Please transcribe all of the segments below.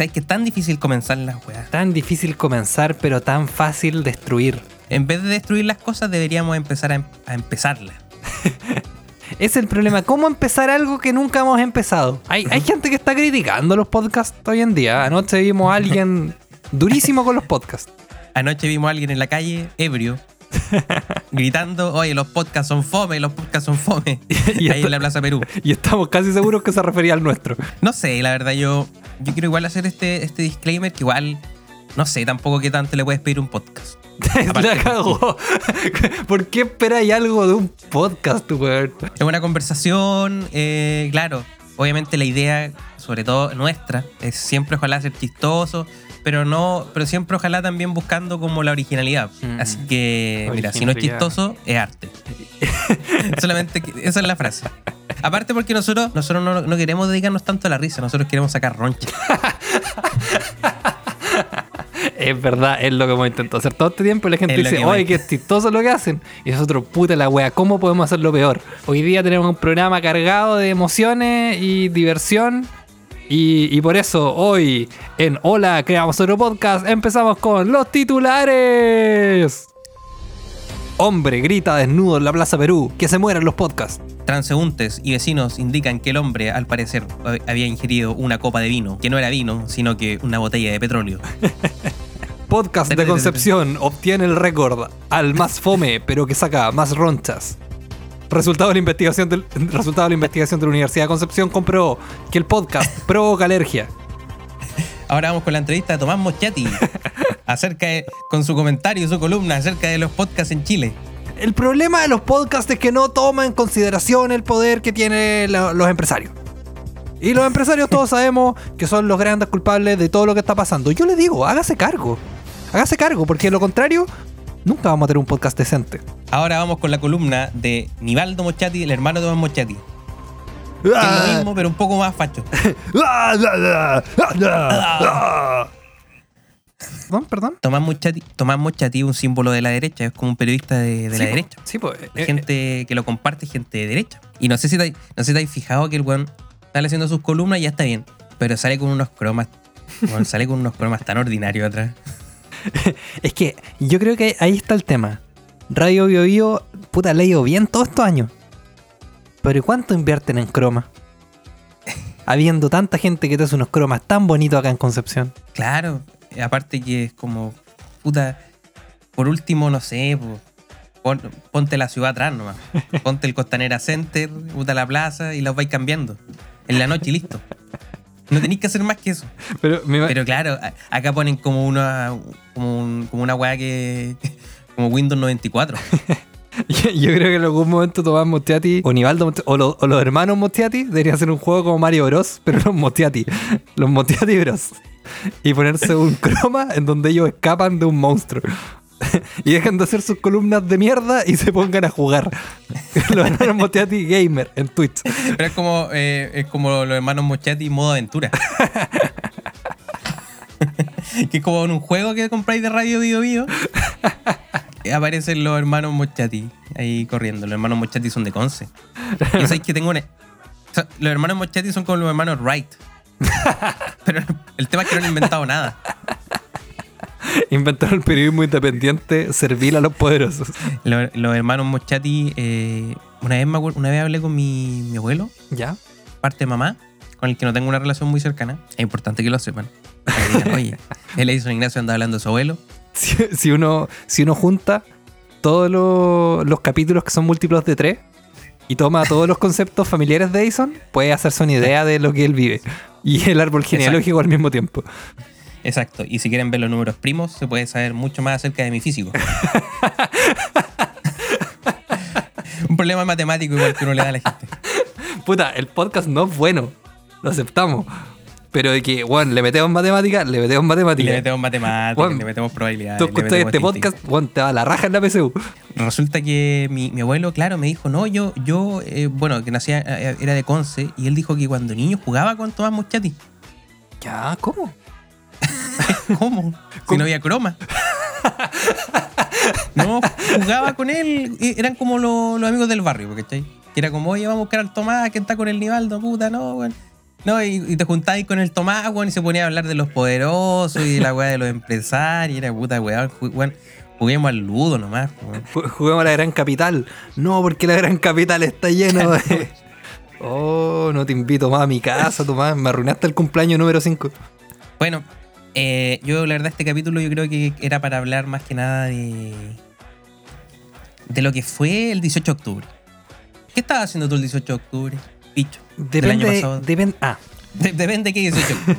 Es que es tan difícil comenzar las weas. Tan difícil comenzar, pero tan fácil destruir. En vez de destruir las cosas, deberíamos empezar a, em- a empezarlas. Es el problema. ¿Cómo empezar algo que nunca hemos empezado? Hay, hay gente que está criticando los podcasts hoy en día. Anoche vimos a alguien durísimo con los podcasts. Anoche vimos a alguien en la calle, ebrio, gritando, oye, los podcasts son fome, los podcasts son fome. Y ahí en la Plaza Perú. Y estamos casi seguros que se refería al nuestro. No sé, la verdad yo, yo quiero igual hacer este, este disclaimer que igual, no sé tampoco qué tanto le puedes pedir un podcast. La cagó. ¿Por qué esperáis algo de un podcast, weón? Es una conversación, eh, claro, obviamente la idea, sobre todo nuestra, es siempre ojalá ser chistoso, pero no, pero siempre ojalá también buscando como la originalidad. Mm. Así que, mira, si no es chistoso, es arte. Solamente que- esa es la frase. Aparte porque nosotros, nosotros no, no queremos dedicarnos tanto a la risa, nosotros queremos sacar roncha. Es verdad, es lo que hemos intentado hacer todo este tiempo y la gente Es dice, oye, qué chistoso lo que hacen. Y nosotros, puta la wea, ¿cómo podemos hacerlo peor? Hoy día tenemos un programa cargado de emociones y diversión. Y, y por eso hoy en Hola, creamos otro podcast, empezamos con los titulares. Hombre grita desnudo en la Plaza Perú, que se mueran los podcasts. Transeúntes y vecinos indican que el hombre, al parecer, había ingerido una copa de vino, que no era vino, sino que una botella de petróleo. Podcast de Concepción obtiene el récord al más fome, pero que saca más ronchas. Resultado de la investigación del, resultado de la investigación de la Universidad de Concepción comprobó que el podcast provoca alergia. Ahora vamos con la entrevista de Tomás Moschati acerca de, con su comentario y su columna acerca de los podcasts en Chile. El problema de los podcasts es que no toman en consideración el poder que tienen lo- los empresarios. Y los empresarios todos sabemos que son los grandes culpables de todo lo que está pasando. Yo le digo, hágase cargo. Hágase cargo, porque de lo contrario, nunca vamos a tener un podcast decente. Ahora vamos con la columna de Nivaldo Moschati, el hermano de Tomás Moschati. Que es lo mismo, pero un poco más facho. Perdón, perdón. Tomás Moschati, Tomás Moschati es un símbolo de la derecha, es como un periodista de, de Sí, la po. derecha. Sí, pues. Gente que lo comparte, gente de derecha. Y no sé si te, no sé si te has fijado que el weón sale haciendo sus columnas y ya está bien. Pero sale con unos cromas. weón, sale con unos cromas tan ordinarios atrás. Es que yo creo que ahí está el tema. Radio Bio Bio, puta, le ha ido bien todos estos años. Pero ¿y cuánto invierten en croma? Habiendo tanta gente que te hace unos cromas tan bonitos acá en Concepción. Claro, aparte que es como, puta, por último, no sé, po, pon- ponte la ciudad atrás nomás. Ponte el Costanera Center, puta la plaza y los vais cambiando. En la noche y listo. No tenéis que hacer más que eso. Pero, me Pero claro, acá ponen como una, como, un- como una weá que, como Windows 94. yo, yo creo que en algún momento Tomás Mostiati o Nivaldo Mostiati, o, lo- o los hermanos Mostiati deberían hacer un juego como Mario Bros, pero los Mostiati. Los Mostiati Bros. Y ponerse un croma en donde ellos escapan de un monstruo. Y dejan de hacer sus columnas de mierda y se pongan a jugar. Los hermanos Mostiati Gamer en Twitch. Pero es como, eh, es como los hermanos Mochati modo aventura. que es como en un juego que compráis de Radio Bio Bio. Aparecen los hermanos Mochati ahí corriendo. Los hermanos Mochati son de Conce. Yo sabéis que tengo una. o sea, los hermanos Mochati son como los hermanos Wright. Pero el tema es que no han inventado nada. Inventaron el periodismo independiente servil a los poderosos. Los, los hermanos Mochati, eh, una, vez me acuerdo- una vez hablé con mi, mi abuelo, ¿Ya? parte de mamá, con el que no tengo una relación muy cercana. Es importante que lo sepan. Para que digan, Oye, él hizo Ignacio anda hablando de su abuelo. Si, si uno, si uno junta todos los, los capítulos que son múltiplos de tres y toma todos los conceptos familiares de Edison, puede hacerse una idea de lo que él vive. Y el árbol genealógico al mismo tiempo. Exacto. Y si quieren ver los números primos, se puede saber mucho más acerca de mi físico. Un problema matemático igual que uno le da a la gente. Puta, el podcast no es bueno. Lo aceptamos. Pero de que, bueno, le metemos matemáticas, le metemos matemáticas. le metemos matemáticas, le metemos probabilidades. Tú escuchas este podcast, bueno, te va la raja en la PSU. Resulta que mi, mi abuelo, claro, me dijo, no, yo, yo eh, bueno, que nacía, eh, era de Conce, y él dijo que cuando niño jugaba con Tomás Moschati. Ya, ¿cómo? ¿Cómo? Si no había croma. No, jugaba con él. Eran como lo- los amigos del barrio, ¿cachai? Que era como, oye, vamos a buscar al Tomás que está con el Nivaldo, puta, no, weón. No, y, y te juntabas con el Tomás, weón, y se ponía a hablar de los poderosos y de la weá de los empresarios. Y era puta weón, weón, juguemos al ludo nomás, weón. Ju- Juguemos a la gran capital. No, porque la gran capital está lleno de. Oh, no te invito más a mi casa, Tomás. Me arruinaste el cumpleaños número 5. Bueno, eh, yo la verdad este capítulo yo creo que era para hablar más que nada de de lo que fue el 18 de octubre. ¿Qué estabas haciendo tú el 18 de octubre, Picho? del año Depende. pasado? Depende. Ah, De- depende de qué 18 de octubre.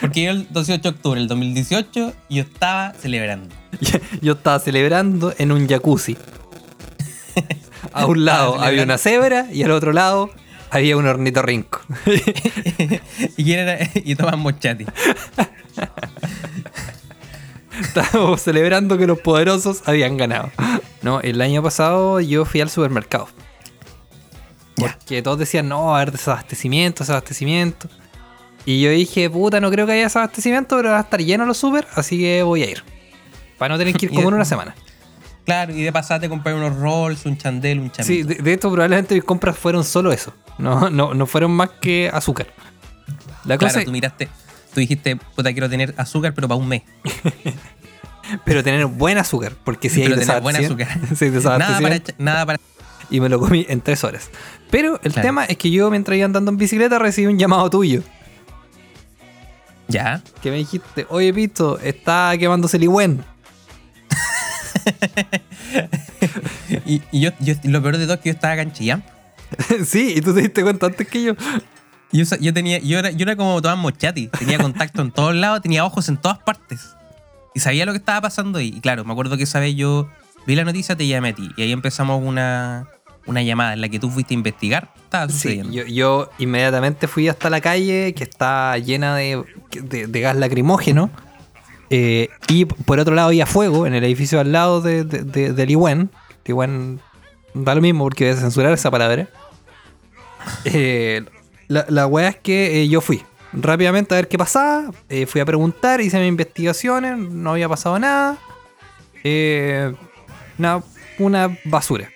Porque yo el 18 de octubre del 2018 yo estaba celebrando. yo estaba celebrando en un jacuzzi. A un lado había una cebra y al otro lado había un ornitorrinco. y quién era y Tomás Mochati. Estábamos celebrando que los poderosos habían ganado. No, el año pasado yo fui al supermercado. Porque todos decían, no, a haber desabastecimiento, desabastecimiento. Y yo dije, puta, no creo que haya desabastecimiento, pero va a estar lleno los super, así que voy a ir. Para no tener que ir como en una semana. Claro, y de pasada te compré unos rolls, un chandel, un chamito. Sí, de, de hecho probablemente mis compras fueron solo eso. No, no, no fueron más que azúcar. La cosa claro, es, tú miraste, tú dijiste, puta, quiero tener azúcar, pero para un mes. pero tener buen azúcar, porque si hay pero tener buen azúcar. si nada, para, nada para. y me lo comí en tres horas. Pero el Claro. tema es que yo mientras iba andando en bicicleta recibí un llamado tuyo. Ya. Que me dijiste, oye Pito, está quemándose el Iwen. Y, y yo, yo- lo peor de todo es que yo estaba acá en Chillán. sí, y tú te diste cuenta antes que yo. Yo, yo tenía, yo era, yo era como Tomás Mochati, tenía contacto en todos lados, tenía ojos en todas partes. Y sabía lo que estaba pasando ahí. Y claro, me acuerdo que esa vez yo vi la noticia, te llamé a ti. Y ahí empezamos una, una llamada en la que tú fuiste a investigar estaba Sí, sucediendo. yo, yo inmediatamente fui hasta la calle que está llena de, de- de gas lacrimógeno. Eh, y por otro lado había fuego en el edificio al lado de, de, de- del Iwen. Iwen da lo mismo porque voy a censurar esa palabra. Eh, la, la es que eh, yo fui rápidamente a ver qué pasaba. fui a preguntar, hice mis investigaciones, no había pasado nada. Eh, una, una basura.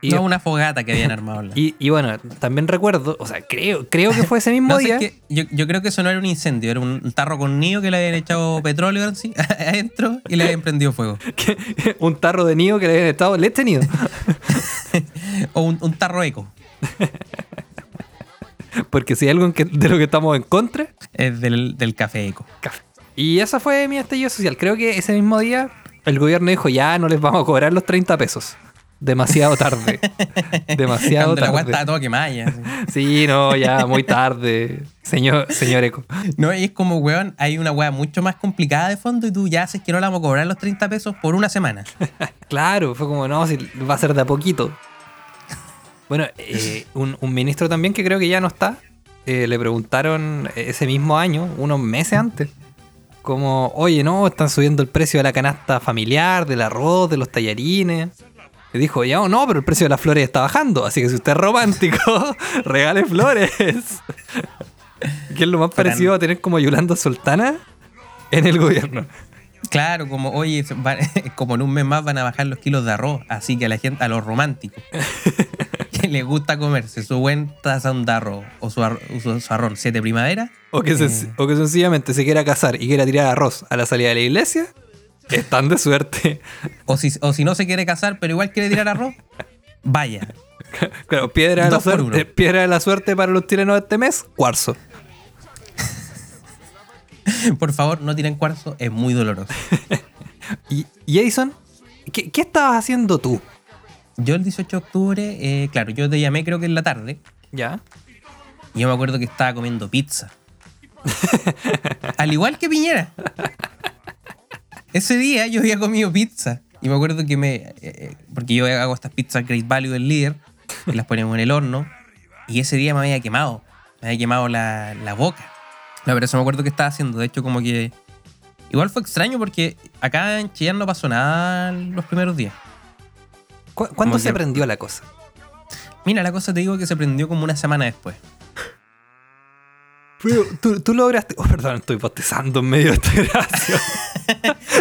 Y no, una fogata que habían armado. y, y bueno, también recuerdo, o sea, creo, creo que fue ese mismo No, día. es que yo, yo creo que eso no era un incendio, era un tarro con nido que le habían echado petróleo así, adentro y le habían prendido fuego. un tarro de nido que le habían estado leche nido. O un, un tarro eco. Porque si hay algo que- de lo que estamos en contra, Es del, del café eco. café. Y esa fue mi estallido social. Creo que ese mismo día el gobierno dijo, ya no les vamos a cobrar los 30 pesos. Demasiado tarde. Demasiado Cuando la tarde. estaba toda quemada ya, así. Sí, no, ya muy tarde. Señor, señor Eco. No, y es como, weón, hay una weá mucho más complicada de fondo y tú ya haces que no la vamos a cobrar los 30 pesos por una semana. Claro, fue como, no, si va a ser de a poquito. Bueno, eh, un, un ministro también que creo que ya no está, eh, le preguntaron ese mismo año, unos meses antes, como, oye, no, están subiendo el precio de la canasta familiar, del arroz, de los tallarines. Y dijo, ya, no, pero el precio de las flores está bajando, así que si usted es romántico, regale flores. que es lo más Fran. parecido a tener como Yolanda Sultana en el gobierno. Claro, como, oye, como en un mes más van a bajar los kilos de arroz, así que a la gente, a los románticos, que les gusta comerse su buen tazón de arroz o su, arro- su, su arroz siete primavera, O que, sen- o que sencillamente se quiera casar y quiera tirar arroz a la salida de la iglesia, están de suerte. o si, o si no se quiere casar, pero igual quiere tirar arroz, vaya. Claro, piedra de, la suerte, piedra de la suerte para los chilenos de este mes, cuarzo. Por favor, no tiren cuarzo, es muy doloroso. Y, ¿qué, qué estabas haciendo tú? Yo el 18 de octubre, eh, claro, yo te llamé creo que en la tarde, ¿Ya? y yo me acuerdo que estaba comiendo pizza. Al igual que Piñera. Ese día yo había comido pizza. Y me acuerdo que me. eh, eh, porque yo hago estas pizzas Great Value del líder. Y las ponemos en el horno. Y ese día me había quemado. Me había quemado la, la boca. No, pero eso me acuerdo que estaba haciendo. De hecho, como que. Igual fue extraño porque acá en Chillán no pasó nada los primeros días. ¿Cu- ¿Cuándo Como se que- prendió la cosa? Mira, la cosa te digo que se prendió como una semana después. Pero tú, tú lograste. Oh, perdón, estoy bostezando en medio de esta gracia.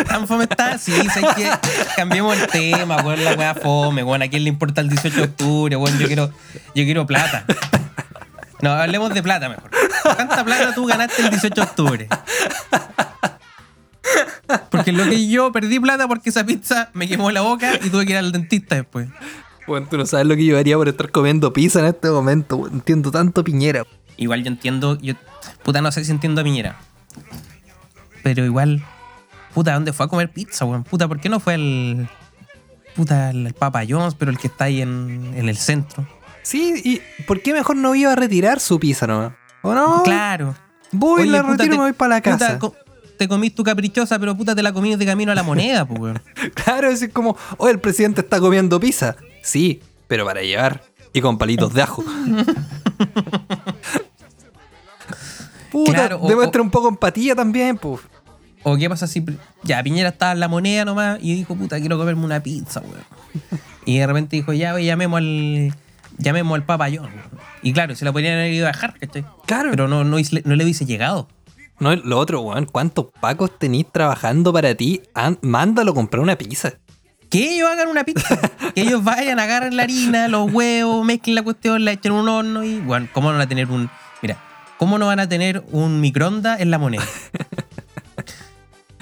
Tan fome está, sí, sé que cambiemos el tema, weón, la weá fome, weón, a quién le importa el 18 de octubre, weón, yo quiero, yo quiero plata. No, hablemos de plata mejor. ¿Cuánta plata tú ganaste el 18 de octubre? Porque lo que yo perdí plata porque esa pizza me quemó la boca y tuve que ir al dentista después. Bueno, tú no sabes lo que yo haría por estar comiendo pizza en este momento. weón. Entiendo tanto piñera. Igual yo entiendo, yo, puta, no sé si entiendo a Piñera. Pero igual, puta, ¿dónde fue a comer pizza, weón? Puta, ¿por qué no fue el. Puta, el, Papa John's, pero el que está ahí en, en el centro? Sí, ¿y por qué mejor no iba a retirar su pizza nomás? ¿O no? Claro. Voy, Oye, la puta, retiro y me voy para la puta, casa. co- te comís tu caprichosa, pero puta, te la comís de camino a la moneda, pues, weón. Claro, es como, oye, el presidente está comiendo pizza. Sí, pero para llevar. Y con palitos de ajo. Puta, Claro, o- demuestra un poco empatía también, pues. O qué pasa si. Ya, Piñera estaba en la moneda nomás y dijo, puta, quiero comerme una pizza, weón. Y de repente dijo, ya, wey, llamemos al. Llamemos al Papa John. weón. Y claro, se la podrían haber ido a dejar, ¿cachai? Claro. Pero no, no, no le hubiese llegado. No, lo otro, weón, ¿cuántos pacos tenís trabajando para ti? An- mándalo a comprar una pizza. Que ellos hagan una pizza. que ellos vayan, agarren la harina, los huevos, mezclen la cuestión, la echen en un horno y, bueno, ¿cómo no van a tener un. ¿Cómo no van a tener un microondas en la moneda?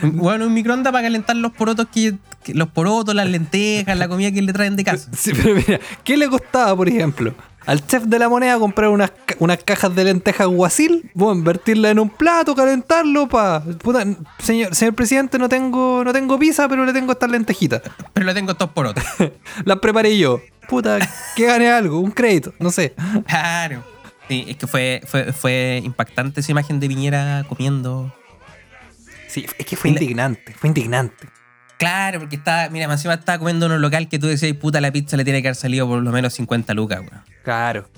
Bueno, un microondas para calentar los porotos que, que- los porotos, las lentejas, la comida que le traen de casa. Sí, pero mira, ¿qué le costaba, por ejemplo, al chef de la moneda comprar unas, unas cajas de lentejas guasil? Bueno, invertirla en un plato, calentarlo, pa. Puta, señor, señor presidente, no tengo, no tengo pizza, pero le tengo estas lentejitas. Pero le tengo estos porotos. Las preparé yo. Puta, que gane algo, un crédito, no sé. Claro. Sí, es que fue, fue, fue impactante esa imagen de Piñera comiendo. Sí, es que fue la- indignante, fue indignante. Claro, porque estaba, mira, más encima estaba comiendo en un local que tú decías, puta, la pizza le tiene que haber salido por lo menos 50 lucas, weón. Claro.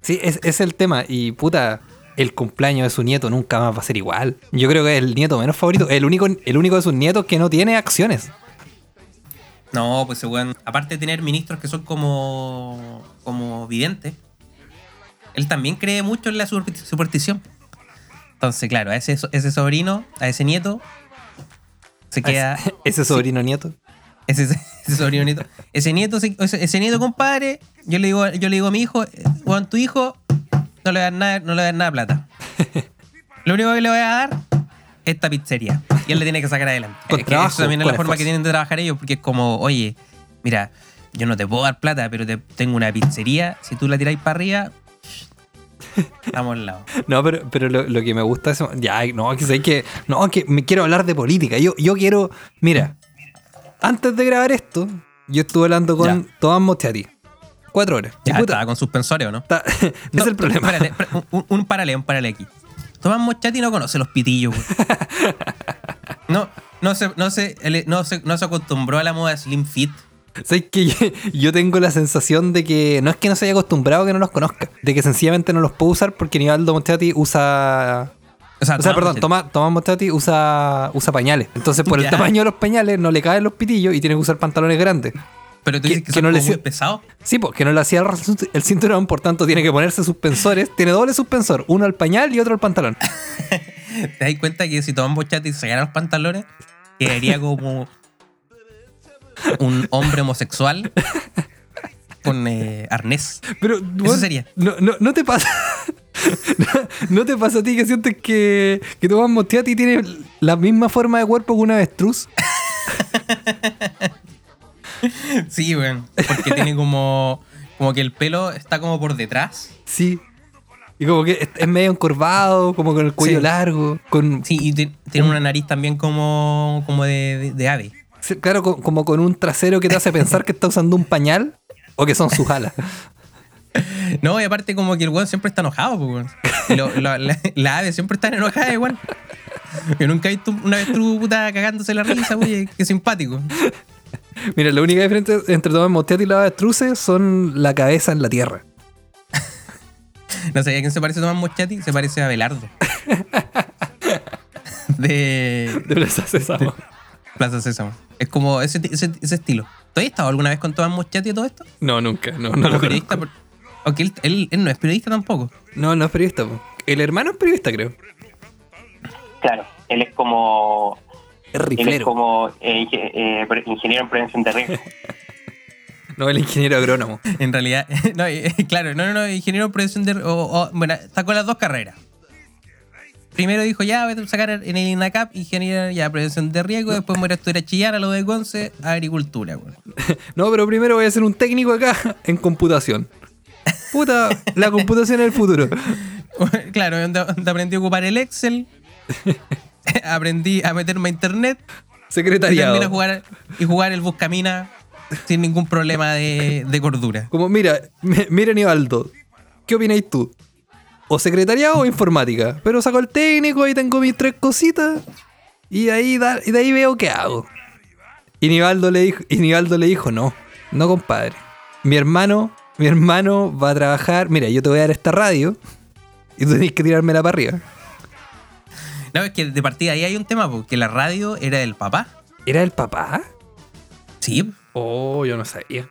Sí, es, es el tema. Y puta, el cumpleaños de su nieto nunca más va a ser igual. Yo creo que es el nieto menos favorito. El único, el único de sus nietos que no tiene acciones. No, pues weón, aparte de tener ministros que son como, como videntes, él también cree mucho en la super- superstición. Entonces, claro, a ese, so- ese sobrino, a ese nieto, se queda. Ese sobrino nieto. Ese, ese sobrino nieto. Ese nieto, se- ese, ese nieto, compadre, yo le digo, yo le digo a mi hijo, weón, tu hijo no le voy a dar nada, no le voy a dar nada de plata. Lo único que le voy a dar es esta pizzería. Y él le tiene que sacar adelante. Con Es que trabajo, eso también es la forma que tienen de trabajar ellos, porque es como, oye, mira, yo no te puedo dar plata, pero te, tengo una pizzería. Si tú la tiráis para arriba, estamos al lado. No, pero, pero lo, lo que me gusta es. Ya, no, que sé que. No, que me quiero hablar de política. Yo, yo quiero. Mira, antes de grabar esto, yo estuve hablando con Ya. Tomás Mostiati. Cuatro horas. Ya puta, estaba con suspensores, ¿o no? está- no es el problema. Un, un paralelo, un paralelo aquí. Tomás Mochati no conoce los pitillos. No, no se, no, se, no, se, no se acostumbró a la moda Slim Fit. ¿Sabes que yo, tengo la sensación de que no es que no se haya acostumbrado a que no los conozca, de que sencillamente no los puedo usar porque Nivaldo Mostiati usa. O sea, O sea, perdón. Tomás, Tomás Mostiati usa, usa pañales. Entonces, por el Ya. tamaño de los pañales, no le caen los pitillos y tiene que usar pantalones grandes. Pero tú que- dices que, que son no le muy pesados. Sí, porque no le hacía el cinturón, por tanto tiene que ponerse suspensores. Tiene doble suspensor, uno al pañal y otro al pantalón. ¿Te das cuenta que si Tomás Mochati se los pantalones, quedaría como un hombre homosexual con eh, arnés? Pero, bueno, sería. No, no, no te pasa. no, no te pasa a ti que sientes que, que Tomás Mostiati tiene la misma forma de cuerpo que un avestruz. Sí, weón. Porque tiene como, como que el pelo está como por detrás. Sí. Y como que es, medio encorvado, como con el cuello Sí. largo, con Sí, y ti- tiene una nariz también como, como de, de- de ave. claro, co- como con un trasero que te hace pensar que está usando un pañal o que son sus alas. No, y aparte como que el weón siempre está enojado, pues, weón. Lo- lo- la, la ave siempre está enojada igual. Yo nunca he visto una avestruz puta cagándose la risa, oye, qué simpático. Mira, la única diferencia entre Tomás Mostiati y los avestruces son la cabeza en la tierra. No sé, ¿a quién se parece Tomás Mochati? Se parece a Belardo. De De Plaza Sésamo. Plaza Sésamo. Es como ese, ese, ese estilo. ¿Tú has estado alguna vez con Tomás Mochati y todo esto? No, nunca, no, no lo periodista. por- él, él- él no es periodista tampoco. No, no es periodista. po. El hermano es periodista, creo. Claro, él es como Es él es como eh, eh, ingeniero en prevención de riesgo. No, el ingeniero agrónomo. En realidad, no, eh, claro, no, no, no, ingeniero en producción de. o- o- bueno, sacó las dos carreras. Primero dijo, ya, voy a sacar en el INACAP, ingeniero, ya, prevención de riesgo. Después me voy a estudiar a chillar a lo de Conce, agricultura, weón. No, pero primero voy a ser un técnico acá en computación. Puta, la computación es el futuro. claro, aprendí a ocupar el Excel, aprendí a meterme a internet y también a Secretariado. jugar, y jugar el Buscamina sin ningún problema de, de cordura. Como, mira, mi- mira Nivaldo, ¿qué opináis tú? O secretariado o informática. Pero saco el técnico, ahí tengo mis tres cositas. Y ahí da- y de ahí veo qué hago. Y Nivaldo le dijo, y Nivaldo le dijo, no, no compadre. Mi hermano, mi hermano va a trabajar. Mira, yo te voy a dar esta radio. Y tú tenés que tirármela para arriba. No, es que de partida ahí hay un tema, porque la radio era del papá. ¿Era el papá? Sí, Oh, yo no sabía.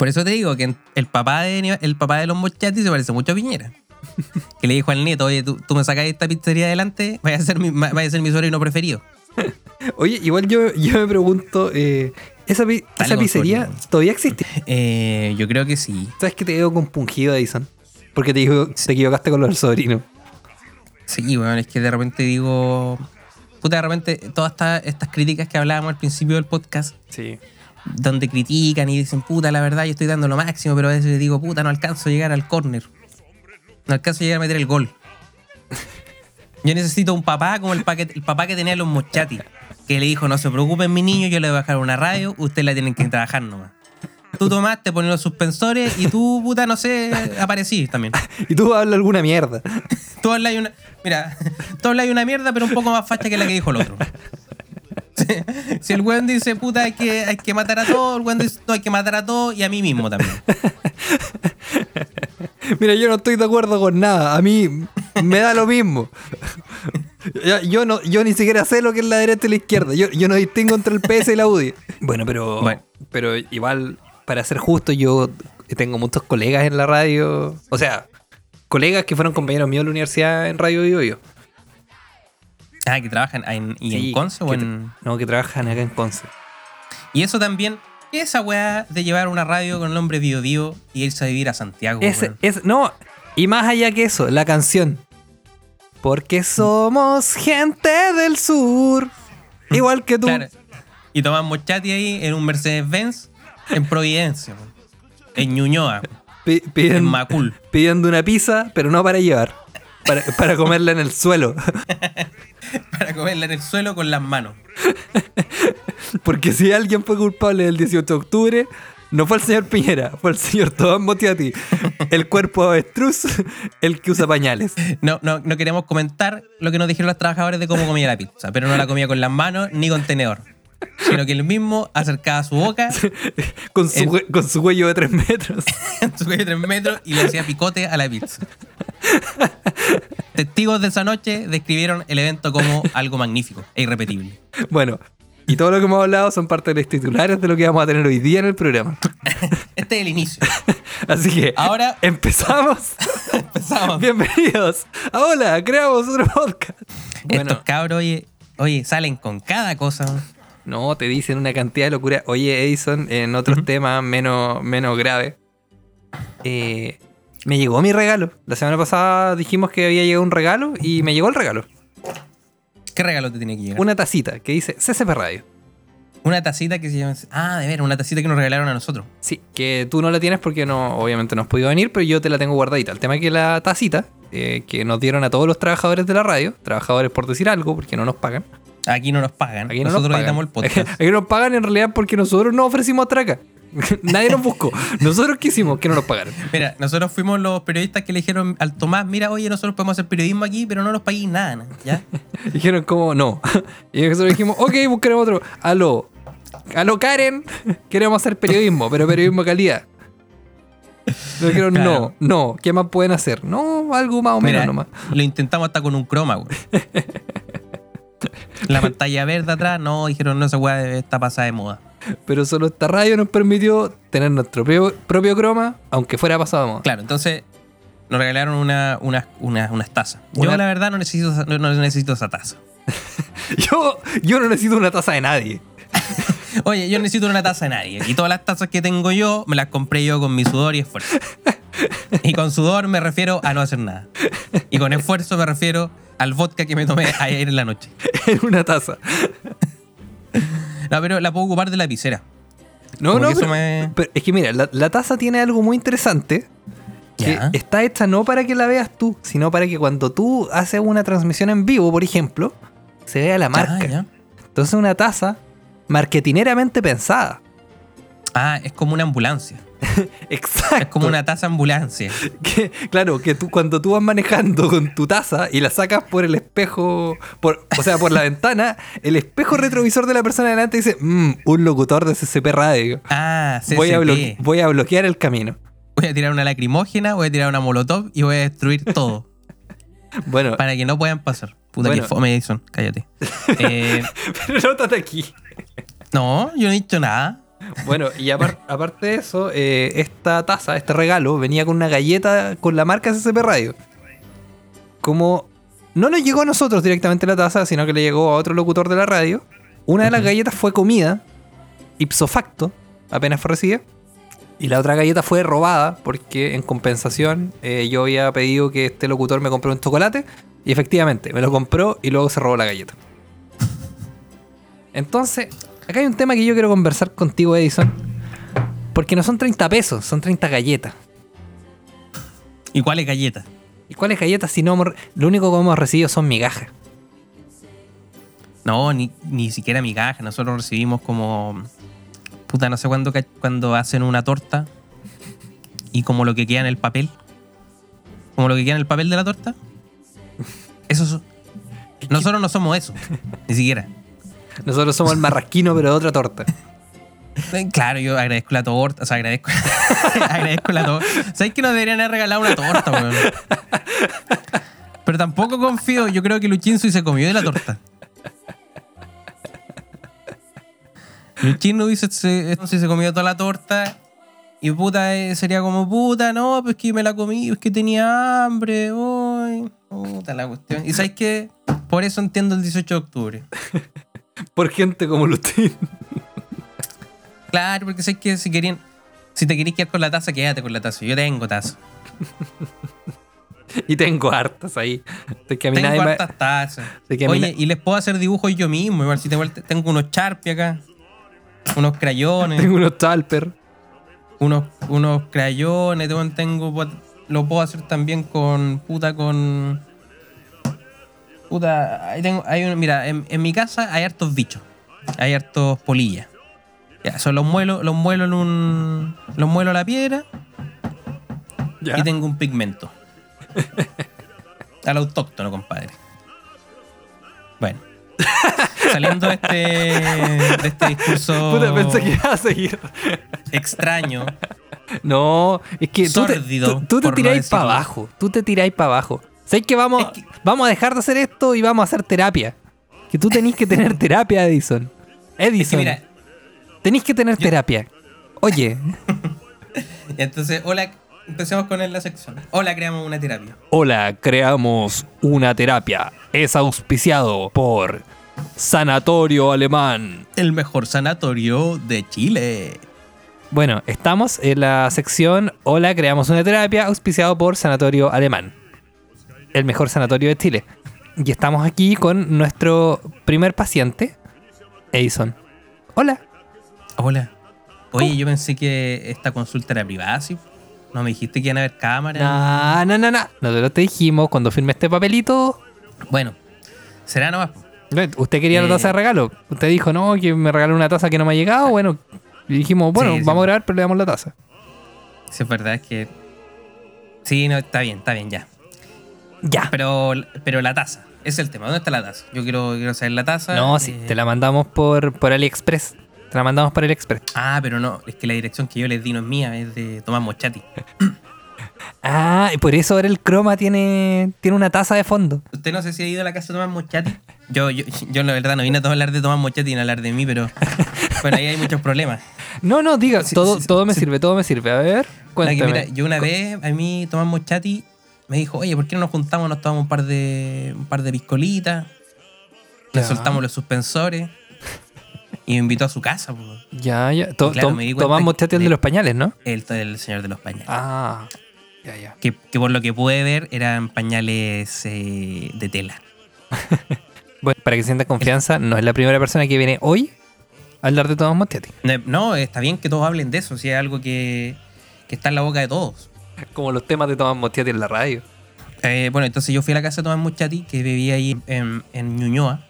Por eso te digo que el papá de, el papá de los Mochati se parece mucho a Piñera. Que le dijo al nieto, oye, tú, tú me sacas esta pizzería adelante, vaya a ser mi, vaya a ser mi sobrino preferido. Oye, igual yo, yo me pregunto, eh, ¿esa, pi- esa pizzería todavía existe? Eh, yo creo que sí. ¿Sabes que te veo compungido, Edison? Porque te, dijo, te equivocaste con los sobrinos. Sí, bueno, es que de repente digo. Puta, de repente todas estas, estas críticas que hablábamos al principio del podcast, Sí. Donde critican y dicen, puta, la verdad, yo estoy dando lo máximo, pero a veces digo, puta, no alcanzo a llegar al córner. No alcanzo a llegar a meter el gol. Yo necesito un papá como el, pa que- el papá que tenía los Mochati, que le dijo, no se preocupen, mi niño, yo le voy a bajar una radio, ustedes la tienen que trabajar nomás. Tú tomás, te pones los suspensores y tú, puta, no sé, aparecí también. Y tú hablas alguna mierda. Tú hablas una. Mira, tú hablas una mierda, pero un poco más facha que la que dijo el otro. Si, el weón dice, puta, hay que, hay que matar a todos, el weón dice, no, hay que matar a todos y a mí mismo también. Mira, yo no estoy de acuerdo con nada. A mí me da lo mismo. Yo, no, yo ni siquiera sé lo que es la derecha y la izquierda. Yo, yo no distingo entre el PS y la UDI. Bueno, pero, Bueno. pero igual, para ser justo, yo tengo muchos colegas en la radio. O sea, colegas que fueron compañeros míos de la universidad en Radio Vivo Yo. Ah, que trabajan en, y en Conce o en. No, que trabajan acá en Conce. Y eso también. ¿Qué es esa weá de llevar una radio con el nombre Bio Bio y irse a vivir a Santiago? Es, no, y más allá que eso, la canción. Porque somos gente del sur. Igual que tú. Claro. Y toman Mochati ahí en un Mercedes-Benz en Providencia, en Ñuñoa, en Macul. pidiendo una pizza, pero no para llevar. Para, para comerla en el suelo. para comerla en el suelo con las manos. Porque si alguien fue culpable del 18 de octubre, no fue el señor Piñera, fue el señor Tomás Motiati. El cuerpo de avestruz, el que usa pañales. No, no, no queremos comentar lo que nos dijeron los trabajadores de cómo comía la pizza, pero no la comía con las manos ni con tenedor, sino que él mismo acercaba su boca Con su, El- con su cuello de 3 metros. su cuello de tres metros y le hacía picote a la pizza. Testigos de esa noche describieron el evento como algo magnífico e irrepetible. Bueno, y todo lo que hemos hablado son parte de los titulares de lo que vamos a tener hoy día en el programa. Este es el inicio. Así que Ahora empezamos. empezamos. Bienvenidos. a Hola, creamos otro podcast. Estos cabros, oye, oye, salen con cada cosa. No, te dicen una cantidad de locura. Oye, Edison, en otros temas menos, menos graves. eh, me llegó mi regalo. La semana pasada dijimos que había llegado un regalo y me llegó el regalo. ¿Qué regalo te tiene que llegar? Una tacita que dice CCP Radio. Una tacita que se llama. Ah, de ver, una tacita que nos regalaron a nosotros. Sí, que tú no la tienes porque no, obviamente no has podido venir, pero yo te la tengo guardadita. El tema es que la tacita eh, que nos dieron a todos los trabajadores de la radio, trabajadores por decir algo, porque no nos pagan. Aquí no nos pagan. Aquí no nosotros nos pagan. editamos el podcast. Aquí nos pagan en realidad porque nosotros no ofrecimos traca. Nadie nos buscó. Nosotros quisimos que no nos pagaran. Mira, nosotros fuimos los periodistas que le dijeron al Tomás, mira, oye, nosotros podemos hacer periodismo aquí, pero no nos paguéis nada, ¿no? ¿ya? Dijeron como no. Y nosotros dijimos, ok, buscaremos otro. Aló. Aló, Karen. Queremos hacer periodismo, pero periodismo de calidad. Nos dijeron, Claro. no, no. ¿Qué más pueden hacer? No, algo más o menos Mira, nomás. lo intentamos hasta con un croma, güey. La pantalla verde atrás, no, dijeron, no, esa weá está pasada de moda. Pero solo esta radio nos permitió tener nuestro propio, propio croma, aunque fuera pasado de moda. Claro, entonces nos regalaron una, una- una- unas tazas. Yo, la verdad, no necesito, no, no necesito esa taza. Yo, yo no necesito una taza de nadie. Oye, yo necesito una taza de nadie. Y todas las tazas que tengo yo me las compré yo con mi sudor y esfuerzo. Y con sudor me refiero a no hacer nada. Y con esfuerzo me refiero al vodka que me tomé ayer en la noche. en una taza. No, pero la puedo ocupar de lapicera. No, Como no, pero, me- pero es que mira, la, la taza tiene algo muy interesante. Que está hecha no para que la veas tú, sino para que cuando tú haces una transmisión en vivo, por ejemplo, se vea la marca. Ah. Entonces una taza marketineramente pensada. Ah, es como una ambulancia. Exacto. Es como una taza ambulancia. Que, claro, que tú cuando tú vas manejando con tu taza y la sacas por el espejo, por, o sea, por la ventana, el espejo retrovisor de la persona delante dice, "Mm, un locutor de CCP Radio. Ah, CCP. Voy a, voy a bloquear el camino. Voy a tirar una lacrimógena, voy a tirar una molotov y voy a destruir todo. Bueno, para que no puedan pasar. Puta Bueno. que fome, Edison. Cállate. Eh, pero nótate aquí. no, yo no he dicho nada. Bueno, y apar- aparte de eso, eh, esta taza, este regalo, venía con una galleta con la marca CCP Radio. Como no nos llegó a nosotros directamente la taza, sino que le llegó a otro locutor de la radio, una de las galletas fue comida, ipso facto, apenas fue recibida. Y la otra galleta fue robada porque en compensación eh, yo había pedido que este locutor me comprara un chocolate y efectivamente me lo compró y luego se robó la galleta. Entonces, acá hay un tema que yo quiero conversar contigo, Edison. Porque no son 30 pesos, son 30 galletas. ¿Y cuál es galleta? ¿Y cuáles galletas si no hemos... Lo único que hemos recibido son migajas. No, ni, ni siquiera migaja. Nosotros recibimos como. Puta, no sé cuándo, cuando hacen una torta y como lo que queda en el papel. Como lo que queda en el papel de la torta. Eso so- Nosotros no somos eso. Ni siquiera. Nosotros somos el marrasquino, pero de otra torta. Eh, Claro, yo agradezco la torta. O sea, agradezco, agradezco la torta. ¿Sabes que nos deberían haber regalado una torta, weón? Pero tampoco confío. Yo creo que Luchín se comió de la torta. Luchín no dice se, se comió toda la torta. Y puta, eh, sería como puta, no, pues que me la comí, es que tenía hambre, uy, puta la cuestión. Y sabes que por eso entiendo el 18 de octubre. Por gente como Lutín. Claro, porque sé que si querían, si te querías quedar con la taza, quédate con la taza. Yo tengo taza. Y tengo hartas ahí. De que a mí Tengo nadie me- hartas tazas. de que a mí Oye, na- y les puedo hacer dibujos yo mismo. Igual si tengo, tengo unos Sharpie acá, unos crayones, Tengo unos talper. unos, unos crayones, tengo, tengo lo puedo hacer también con puta con puta, ahí tengo, hay un- mira, en, en mi casa hay hartos bichos, hay hartos polillas. Ya, los muelo, los muelo en un, los muelo a la piedra Ya. y tengo un pigmento. Al autóctono, compadre. Bueno. Saliendo de este, de este discurso Puta, pensé que iba a seguir. extraño, No, es que tú te, tú- tú te no tiráis decirlo. para abajo. Tú te tiráis para abajo. ¿Sabes que vamos, Es que- vamos a dejar de hacer esto y vamos a hacer terapia? Que tú tenés que tener terapia, Edison. es Edison, que mira, tenés que tener terapia. Oye, entonces, hola, empecemos con la sección. Hola, creamos una terapia. hola, creamos una terapia. Es auspiciado por Sanatorio Alemán. El mejor sanatorio de Chile. Bueno, estamos en la sección Hola, creamos una terapia auspiciado por Sanatorio Alemán. El mejor sanatorio de Chile. Y estamos aquí con nuestro primer paciente, Edison. Hola. Hola. Oye, yo pensé que esta consulta era privada, ¿sí? No me dijiste que iban a haber cámaras. No, no, no, no. Nosotros te dijimos cuando firmé este papelito. Bueno, será nomás. Usted quería la Eh. taza de regalo. Usted dijo, no, que me regaló una taza que no me ha llegado. Bueno, y dijimos, bueno, Sí, sí. vamos a grabar, pero le damos la taza. Si es verdad que. Sí, no, está bien, está bien, ya. Ya. Pero, pero la taza, es el tema. ¿Dónde está la taza? Yo quiero, quiero saber la taza. No, sí, eh, te la mandamos por, por AliExpress. Te la mandamos por AliExpress. Ah, pero no, es que la dirección que yo les di no es mía, es de Tomás Mochati. Ah, y por eso ahora el croma tiene, tiene una taza de fondo. Usted no sé si ha ido a la casa de Tomás Mochati. Yo, yo, yo la verdad no vine a hablar de Tomás Mochati ni a hablar de mí, pero bueno, ahí hay muchos problemas. No, no, diga, Sí, todo, sí, todo me sirve, todo me sirve. A ver, que, cuéntame. mira, yo una vez, a mí Tomás Mochati me dijo, oye, ¿por qué no nos juntamos, nos tomamos un par de, un par de piscolitas? Le soltamos los suspensores. Y me invitó a su casa, po. Ya, ya. To- claro, Tom- me di cuenta Tomás que- Mostiati el de de- los pañales, ¿no? El, el señor de los pañales. Ah, ya, ya. Que, que por lo que pude ver eran pañales eh, de tela. Bueno, para que sientas confianza, no es la primera persona que viene hoy a hablar de Tomás Mostiati. No, No, está bien que todos hablen de eso, si es algo que, que está en la boca de todos. Como los temas de Tomás Mostiati en la radio. Eh, bueno, entonces yo fui a la casa de Tomás Muchati, que vivía ahí en, en Ñuñoa.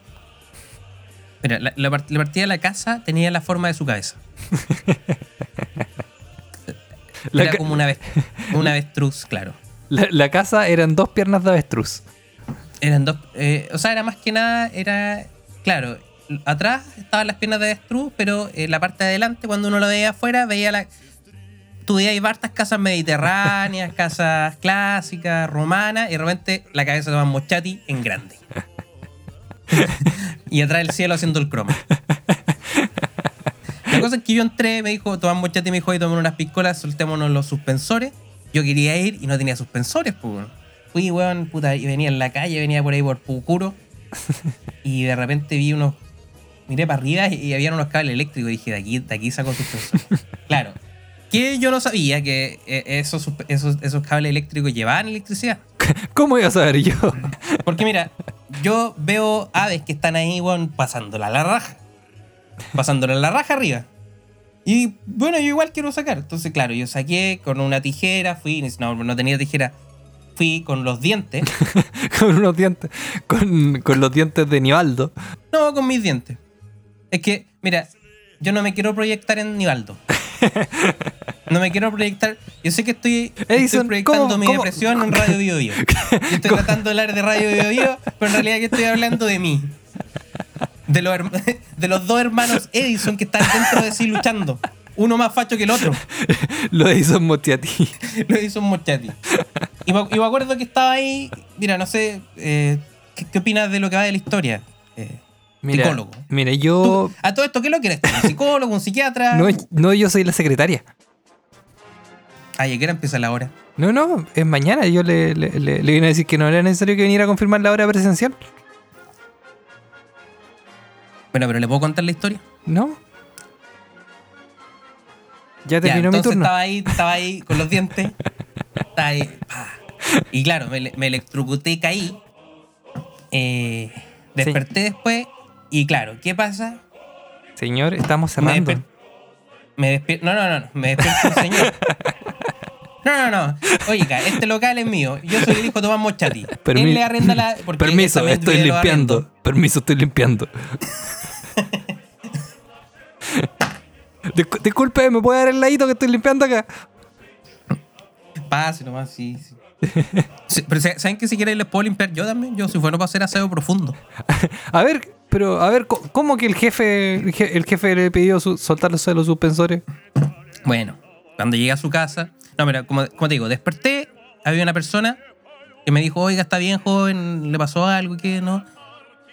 Mira, la, la la partida de la casa tenía la forma de su cabeza. La, Era como una, ave- una avestruz, claro. la- casa eran dos piernas de avestruz. Eran dos. eh, o sea, era más que nada, era. Claro, atrás estaban las piernas de avestruz, pero en la parte de adelante, cuando uno lo veía afuera, veía la. Tú veías hartas casas mediterráneas, casas clásicas, romanas, y de repente la cabeza de Tomás Mochati en grande. y atrás el cielo haciendo el croma. La cosa es que yo entré, me dijo, Tomás Mochati me dijo, oye, tomé unas piscolas, soltémonos los suspensores. Yo quería ir y no tenía suspensores, pues. Fui, weón, puta, y venía en la calle, venía por ahí por Pucuro. y de repente vi unos. Miré para arriba y, y había unos cables eléctricos. Y dije, de aquí, de aquí saco suspensores. claro. Que yo no sabía que eh, esos, suspe- esos, esos cables eléctricos llevaban electricidad. ¿Cómo iba a saber yo? Porque mira, yo veo aves que están ahí, weón, pasándola a la raja. Pasándola a la raja arriba. Y bueno, yo igual quiero sacar. Entonces, claro, yo saqué con una tijera, fui, no, no tenía tijera, fui con los dientes. con unos dientes. Con, con los dientes de Nivaldo. No, con mis dientes. Es que, mira, yo no me quiero proyectar en Nivaldo. No me quiero proyectar. Yo sé que estoy, estoy Edison, proyectando ¿cómo- mi cómo- depresión en Radio Bio Bio. Yo estoy tratando de hablar de Radio Bio Bio, pero en realidad que estoy hablando de mí. De los, herma- de los dos hermanos Edison que están dentro de sí luchando. Uno más facho que el otro. Lo hizo Mostiati. Lo hizo un Mochati. Y me, y me acuerdo que estaba ahí. Mira, no sé. eh, ¿qué, qué opinas de lo que va de la historia? Eh, Mira, Psicólogo. Mira, tú- yo. a todo esto, ¿qué es lo que eres? tú? ¿Un psicólogo? ¿Un psiquiatra? No, no, yo soy la secretaria. Ay, ¿a qué hora empieza la hora? No, no, es mañana. Yo le, le, le- le vine a decir que no era necesario que viniera a confirmar la hora presencial. Bueno, pero ¿le puedo contar la historia? No. Ya Ya, terminó mi entonces turno. estaba ahí, estaba ahí con los dientes. Estaba ahí. Y claro, me, me electrocuté, caí. Eh, desperté después. Y claro, ¿qué pasa? Señor, estamos Me cerrando. desper- Me despierto. No, no, no, no. Me despierto señor. No, no, no. Oiga, este local es mío. Yo soy el hijo de Tomás Mochati. Permi- Él le arrenda la. Permiso, estoy limpiando. Permiso, estoy limpiando. Discu- Disculpe, ¿me puede dar el ladito que estoy limpiando acá? Pase nomás, sí, sí. Sí, pero ¿saben que si quieren les puedo limpiar yo también? Yo, si fuera para hacer aseo profundo. A ver, pero, a ver, ¿cómo que el jefe, el je- el jefe le pidió su- soltarse los suspensores? Bueno, cuando llegué a su casa, no, mira, como, como te digo, desperté, había una persona que me dijo, oiga, está bien, joven, le pasó algo, ¿qué no?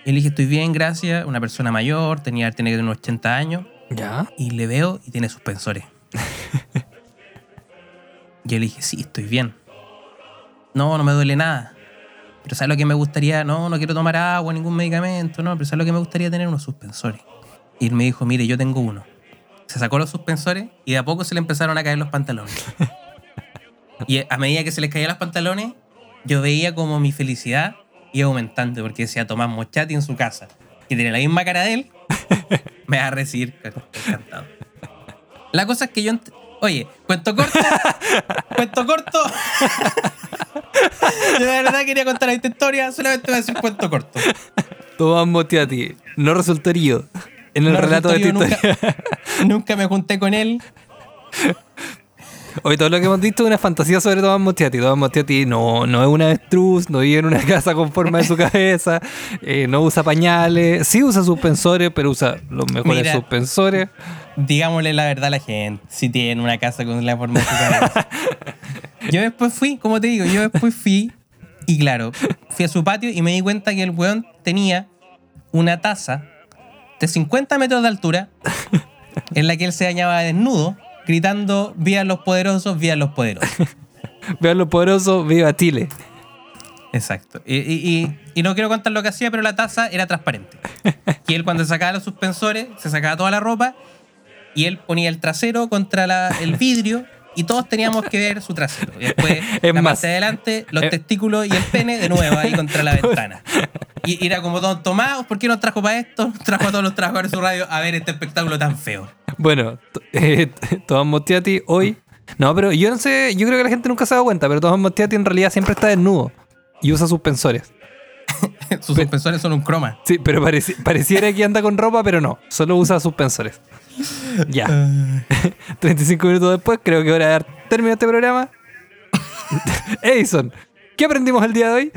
Y le dije, estoy bien, gracias. Una persona mayor, tenía, tener unos 80 años, Ya. y le veo y tiene suspensores. y yo le dije, sí, estoy bien. No, no me duele nada. Pero ¿sabes lo que me gustaría? No, no quiero tomar agua, ningún medicamento, no, pero ¿sabes lo que me gustaría tener? Unos suspensores. Y él me dijo, mire, yo tengo uno. Se sacó los suspensores y de a poco se le empezaron a caer los pantalones. y a medida que se les caían los pantalones, yo veía como mi felicidad iba aumentando, porque decía Tomás Mochati en su casa, que tiene la misma cara de él, me va a recibir encantado. La cosa es que yo... Oye, cuento corto. cuento corto. yo de verdad quería contar esta historia, solamente voy a decir cuento corto. Tomás Motiati, no resultó herido en el No relato de yo Nunca, nunca me junté con él. Hoy todo lo que hemos visto es una fantasía sobre Tomás Motiati. Tomás Motiati no, no es un avestruz, no vive en una casa con forma de su cabeza, eh, no usa pañales, sí usa suspensores, pero usa los mejores Mira. suspensores. Digámosle la verdad a la gente, si tiene una casa con la forma de su cabeza. Yo después fui, como te digo, yo después fui y claro, fui a su patio y me di cuenta que el weón tenía una taza de 50 metros de altura en la que él se bañaba desnudo, gritando, vivan los poderosos, vivan los poderosos. Vean lo poderoso, viva Chile. Exacto. Y, y- y- y no quiero contar lo que hacía, pero la taza era transparente. Y él cuando sacaba los suspensores, se sacaba toda la ropa y él ponía el trasero contra la- el vidrio y todos teníamos que ver su trasero. Y después, Es la más, parte de adelante, los eh, testículos y el pene de nuevo ahí contra la ventana. Y, y era como, don Tomás, ¿por qué nos trajo para esto? Nos trajo a todos los trabajadores de su radio a ver este espectáculo tan feo. Bueno, eh, Tomás Mostiati hoy. No, pero yo no sé, yo creo que la gente nunca se ha dado cuenta, pero Tomás Mostiati en realidad siempre está desnudo y usa suspensores. Sus suspensores son un croma. Sí, pero pareci- pareciera que anda con ropa, pero no, solo usa suspensores. Ya. 35 minutos después, creo que hora de dar término a este programa. Edison, ¿qué aprendimos el día de hoy?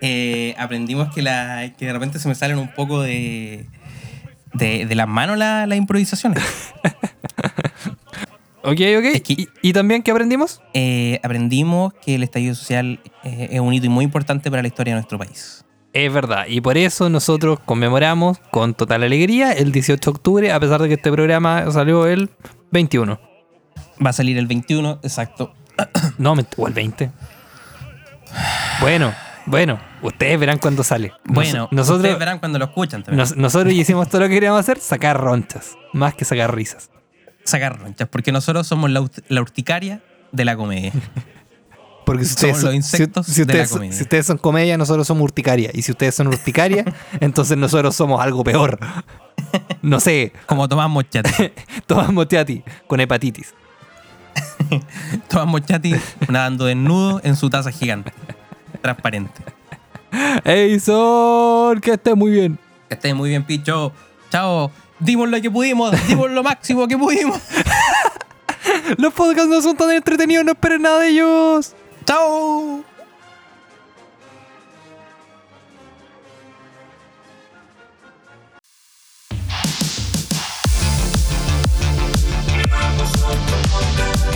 Eh, aprendimos que, la, que de repente se me salen un poco de, de, de las manos la- las improvisaciones. Ok, ok. Es que- ¿Y, y también qué aprendimos? Eh, aprendimos que el estallido social eh, es un hito y muy importante para la historia de nuestro país. Es verdad, y por eso nosotros conmemoramos con total alegría el 18 de octubre, a pesar de que este programa salió el 21. Va a salir el 21, exacto. No, o el 20. Bueno, bueno, ustedes verán cuando sale. Nos- Bueno, nosotros, ustedes verán cuando lo escuchan también. nos- nosotros hicimos todo lo que queríamos hacer, sacar ronchas, más que sacar risas. Sacar ronchas, porque nosotros somos la, urt- la urticaria de la comedia. Porque si ustedes, Somos son- los insectos si, si de la comedia. si ustedes son comedia, nosotros somos urticaria. Y si ustedes son urticaria, entonces nosotros somos algo peor. No sé, Como Tomás Mochati. Tomás Motiati con hepatitis. Tomás Mochati nadando desnudo en su taza gigante transparente. Edison, que estés muy bien. Que estés muy bien, Picho. Chao. Dimos lo que pudimos, dimos lo máximo que pudimos. Los podcasts no son tan entretenidos, no esperen nada de ellos. Chao. Thank.